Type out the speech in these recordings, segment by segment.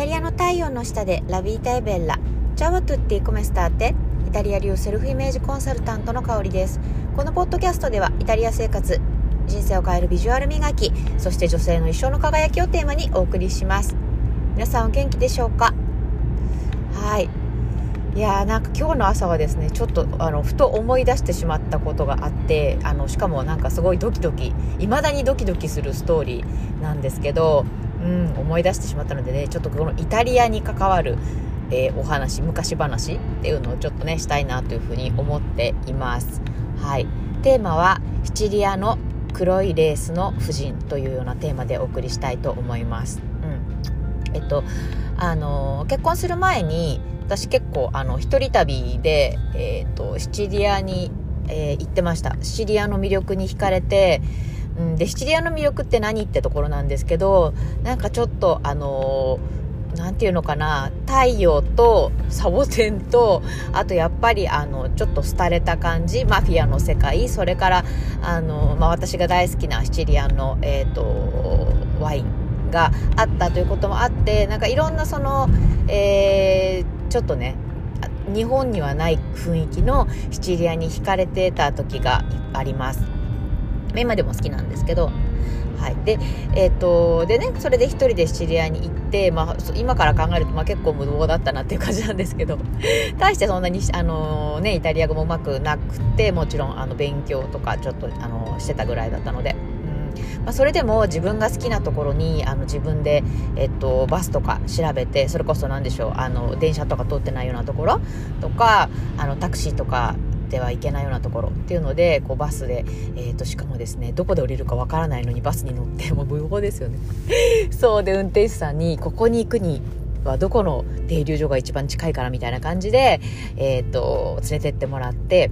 タリアの太陽の下でラビータエベッラチャワトゥッティコメスターテイタリア流セルフイメージコンサルタントの香りです。このポッドキャストではイタリア生活人生を変えるビジュアル磨きそして女性の一生の輝きをテーマにお送りします。皆さんお元気でしょうか？はい。いやーなんか今日の朝はですねちょっとあのふと思い出してしまったことがあってあのしかもなんかすごいドキドキ未だにドキドキするストーリーなんですけどうん思い出してしまったのでねちょっとこのイタリアに関わる、えー、お話昔話っていうのをちょっとねしたいなというふうに思っています。はい。テーマはシチリアの黒いレースの夫人というようなテーマでお送りしたいと思います。うん。えっとあの結婚する前に私結構あの一人旅で、えーと、シチリアに、えー、行ってました。シチリアの魅力に惹かれて、うん、でシチリアの魅力って何ってところなんですけどなんかちょっとあの何て言うのかな太陽とサボテンとあとやっぱりあのちょっと廃れた感じマフィアの世界それからあの、まあ、私が大好きなシチリアの、えーとワインがあったということもあってなんかいろんなその、えーちょっとね日本にはない雰囲気のシチリアに惹かれてた時があります。今でも好きなんですけどはいでえーと、でねそれで1人でシチリアに行って、まあ、今から考えると、まあ、結構無謀だったなっていう感じなんですけど 大してそんなに、あのー、ね、イタリア語もうまくなくてもちろんあの勉強とかちょっと、あのー、してたぐらいだったので。まあ、それでも自分が好きなところにあの自分で、えっと、バスとか調べてそれこそ何でしょうあの電車とか通ってないようなところとかあのタクシーとかではいけないようなところっていうのでこうバスで、えーと、しかもですねどこで降りるかわからないのにバスに乗ってもう無謀ですよね そうで運転手さんにここに行くにはどこの停留所が一番近いからみたいな感じで、えーと連れてってもらって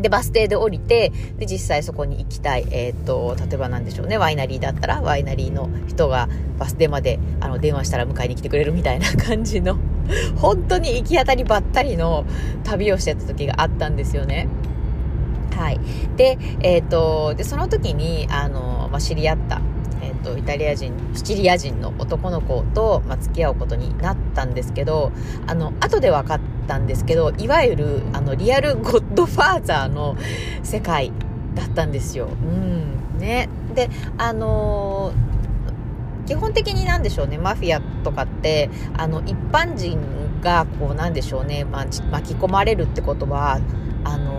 で、バス停で降りて、で、実際そこに行きたい。えっ、ー、と、例えばなんでしょうね、ワイナリーだったら、ワイナリーの人がバス停まで、あの、電話したら迎えに来てくれるみたいな感じの、本当に行き当たりばったりの旅をしてた時があったんですよね。はい。で、えっ、ー、と、で、その時に、あの、まあ、知り合った、えっ、ー、と、イタリア人、シチリア人の男の子と、まあ、付き合うことになったんですけど、あの、後で分かったんですけど、いわゆる、あの、リアルゴッドファーザーの世界だったんですよ。うん。ね。で、あのー基本的になんでしょうねマフィアとかってあの一般人がこうなんでしょうね、まあ巻き込まれるってことはあの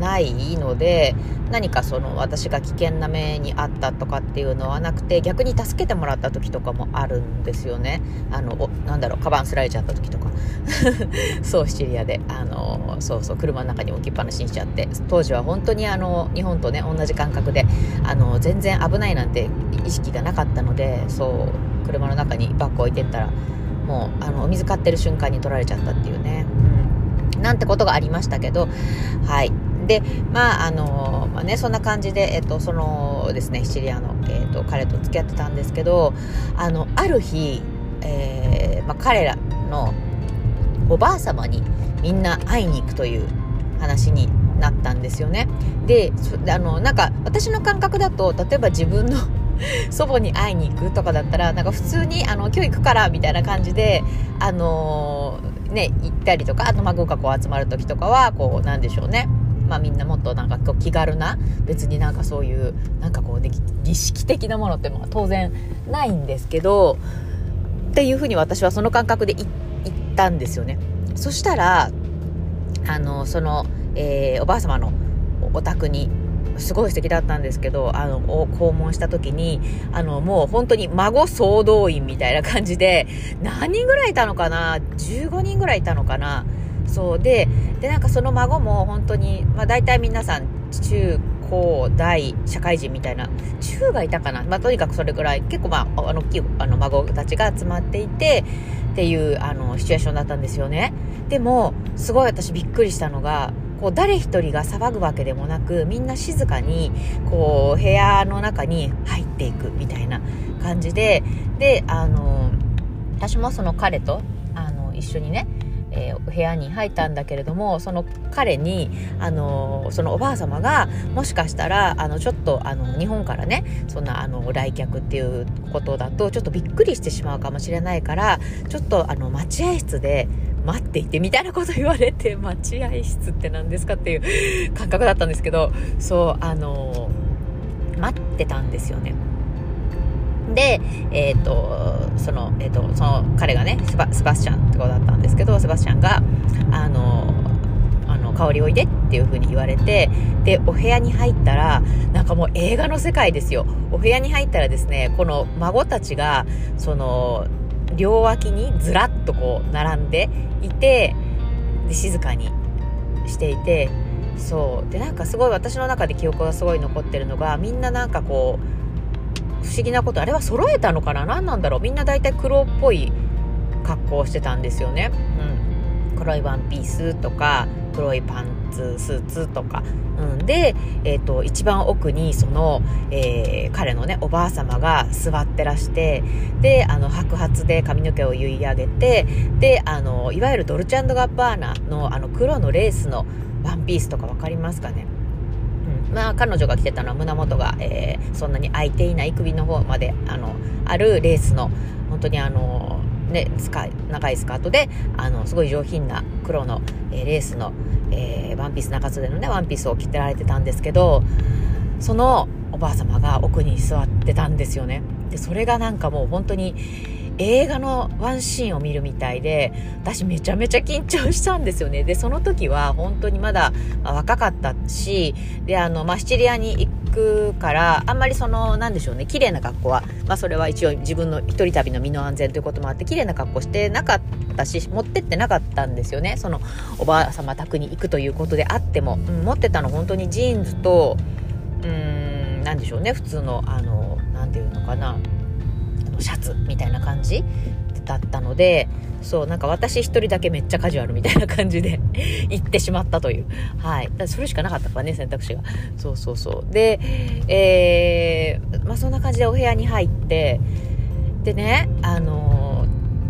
ないので何かその私が危険な目にあったとかっていうのはなくて逆に助けてもらった時とかもあるんですよね。あのなんだろうカバンすられちゃった時とか。そうシチリアで。あのそうそう車の中に置きっぱなしにしちゃって。当時は本当にあの日本とね同じ感覚であの全然危ないなんて意識がなかったのでそう車の中にバッグ置いてったらもうあのお水買ってる瞬間に取られちゃったっていうね、なんてことがありましたけどはい。でまああの、まあね、そんな感じで、えっと、そのですねシチリアの、えっと、彼と付き合ってたんですけどあのある日、えーまあ、彼らのおばあ様にみんな会いに行くという話になったんですよね。であのなんか私の感覚だと例えば自分の 祖母に会いに行くとかだったらなんか普通にあの今日行くからみたいな感じであのー、ね行ったりとかあと孫がこう集まる時とかはこうなんでしょうね。まあ、みんなもっとなんかこう気軽な別になんかそういうなんかこう、ね、儀式的なものっても当然ないんですけどっていうふうに私はその感覚で言ったんですよねそしたらあのその、えー、おばあ様のお宅にすごい素敵だったんですけど、あのを、訪問した時に、あの、もう本当に孫総動員みたいな感じで、何人ぐらいいたのかな ?15 人ぐらいいたのかな？そうででなんかその孫も本当に、まあ、大体皆さん中高大社会人みたいな中がいたかな、まあ、とにかくそれぐらい結構まああの大きいあの孫たちが集まっていてっていうあのシチュエーションだったんですよね。でもすごい私びっくりしたのがこう誰一人が騒ぐわけでもなくみんな静かにこう部屋の中に入っていくみたいな感じでであの私もその彼とあの一緒にねえー、部屋に入ったんだけれどもその彼に、あのそのおばあ様がもしかしたらあのちょっとあの日本からねそんなあの来客っていうことだとちょっとびっくりしてしまうかもしれないからちょっとあの待合室で待っていてみたいなこと言われて待合室って何ですかっていう 感覚だったんですけどそうあの待ってたんですよね。で、えっ、ー、と、その、えっ、ー、と、その彼がねスバ、スバスチャンってことだったんですけど、セバスチャンが、あの、あの、香りおいでっていう風に言われて、で、お部屋に入ったら、なんかもう映画の世界ですよ。お部屋に入ったらですね、この孫たちが、その、両脇にずらっとこう並んでいて、で静かにしていて、そうでなんかすごい私の中で記憶がすごい残ってるのがみんななんかこう不思議なことあれは揃えたのかな？何なんだろう？みんな大体黒っぽい格好をしてたんですよね、うん、黒いワンピースとか黒いパンツスーツとか、うん、で、えーと、一番奥にその、えー、彼のねおばあ様が座ってらしてであの白髪で髪の毛を結い上げてであのいわゆるドルチャンドガッバーナのあの黒のレースのワンピースとか分かりますかね？まあ、彼女が着てたのは胸元が、えー、そんなに開いていない首の方まであのあるレースの本当にあのね、スカ長いスカートであのすごい上品な黒の、えー、レースの、えー、ワンピース中袖のねワンピースを着てられてたんですけどそのおばあ様が奥に座ってたんですよね。でそれがなんかもう本当に映画のワンシーンを見るみたいで私めちゃめちゃ緊張したんですよね。でその時は本当にまだ、若かったしであの、まあ、シチリアに行くからあんまりそのなんでしょうね綺麗な格好は、まあ、それは一応自分の一人旅の身の安全ということもあって綺麗な格好してなかったし持ってってなかったんですよね。そのおばあ様宅に行くということであっても、うん、持ってたの本当にジーンズとうーんなんでしょうね普通のあのなんていうのかな。シャツみたいな感じだったのでそうなんか私一人だけめっちゃカジュアルみたいな感じで 行ってしまったという。はい。だそれしかなかったからね選択肢が。そうそうそう。でえー、まあそんな感じでお部屋に入ってでねあの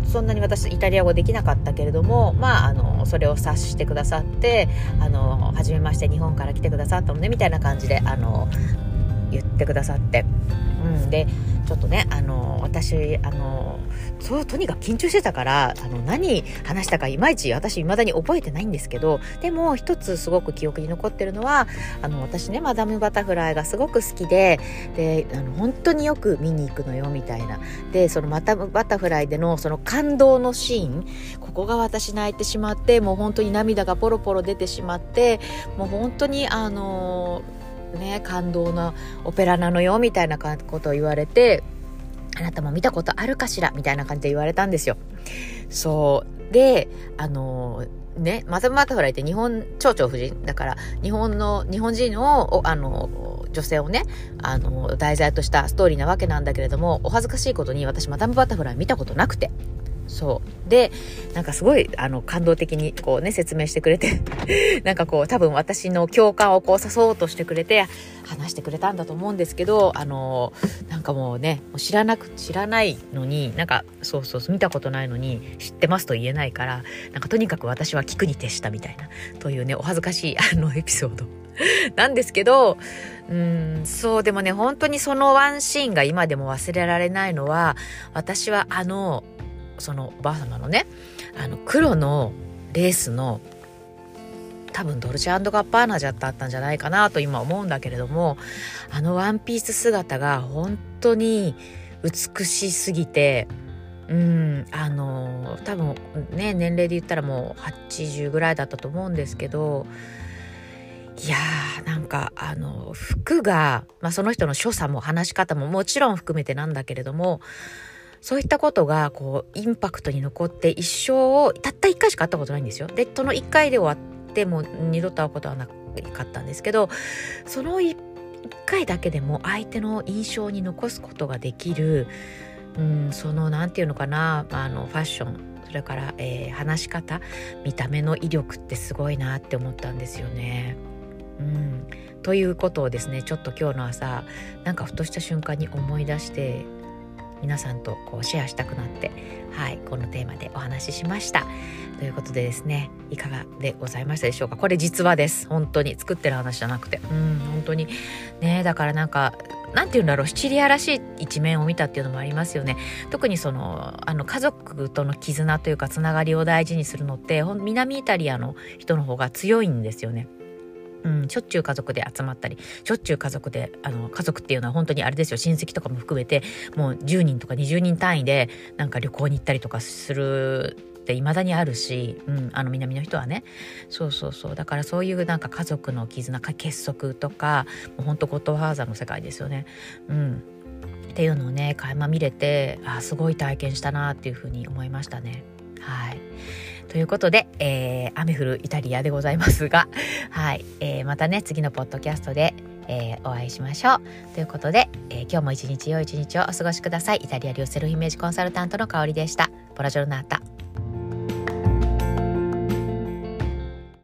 そんなに私イタリア語できなかったけれどもまああのそれを察してくださってあの初めまして日本から来てくださったのねみたいな感じであの言ってくださって。うん。でちょっとねあの私あのそうとにかく緊張してたからあの何話したかいまいち私未だに覚えてないんですけどでも一つすごく記憶に残ってるのはあの私ねマダム・バタフライがすごく好きでであの本当によく見に行くのよみたいな。でそのマダム・バタフライでのその感動のシーンここが私泣いてしまってもう本当に涙がポロポロ出てしまってもう本当にあのね感動なオペラなのよみたいなことを言われてあなたも見たことあるかしら？みたいな感じで言われたんですよ。そう。であのねマザム・バタフライって日本蝶々夫人。だから日本の日本人をあの女性をねあの題材としたストーリーなわけなんだけれどもお恥ずかしいことに私マダム・バタフライ見たことなくて。そう。でなんかすごいあの感動的にこうね説明してくれて なんかこう多分私の共感をこう誘おうとしてくれて話してくれたんだと思うんですけどあのなんかもうね知らなく知らないのになんかそうそう見たことないのに知ってますと言えないからなんかとにかく私は聞くに徹したみたいなというねお恥ずかしいあのエピソード なんですけどうんそうでもね本当にそのワンシーンが今でも忘れられないのは私はあのそのおばあ様のねあの黒のレースの多分ドルチェガッパーナじゃったんじゃないかなと今思うんだけれどもあのワンピース姿が本当に美しすぎてうんあの多分ね年齢で言ったらもう80ぐらいだったと思うんですけどいやーなんかあの服が、まあ、その人の所作も話し方ももちろん含めてなんだけれどもそういったことがこうインパクトに残って一生をたった一回しか会ったことないんですよ。でその一回で終わっても二度と会うことはなかったんですけどその一回だけでも相手の印象に残すことができる、うん、その何て言うのかなあのファッションそれから、えー、話し方見た目の威力ってすごいなって思ったんですよね。うん、ということをですねちょっと今日の朝なんかふとした瞬間に思い出して皆さんとこうシェアしたくなってはいこのテーマでお話ししました。ということでですねいかがでございましたでしょうか？これ実話です。本当に。作ってる話じゃなくて。うん本当に。ねだからなんかなんて言うんだろう。シチリアらしい一面を見たっていうのもありますよね。特にそのあの家族との絆というかつながりを大事にするのって南イタリアの人の方が強いんですよね。うん、しょっちゅう家族で集まったりしょっちゅう家族であの家族っていうのは本当にあれですよ。親戚とかも含めてもう10人とか20人単位でなんか旅行に行ったりとかするって未だにあるし、うん、あの南の人はね。そうそうそう。だからそういうなんか家族の絆か結束とかもうほんとゴッドファーザーの世界ですよね。うん。っていうのをね垣間見れてあすごい体験したなっていうふうに思いましたね。はいということで、えー、雨降るイタリアでございますが、はい、えー、またね、次のポッドキャストで、えー、お会いしましょう。ということで、え今日も一日良い一日をお過ごしください。イタリア流セルフイメージコンサルタントの香りでした。ポラジョルナータ。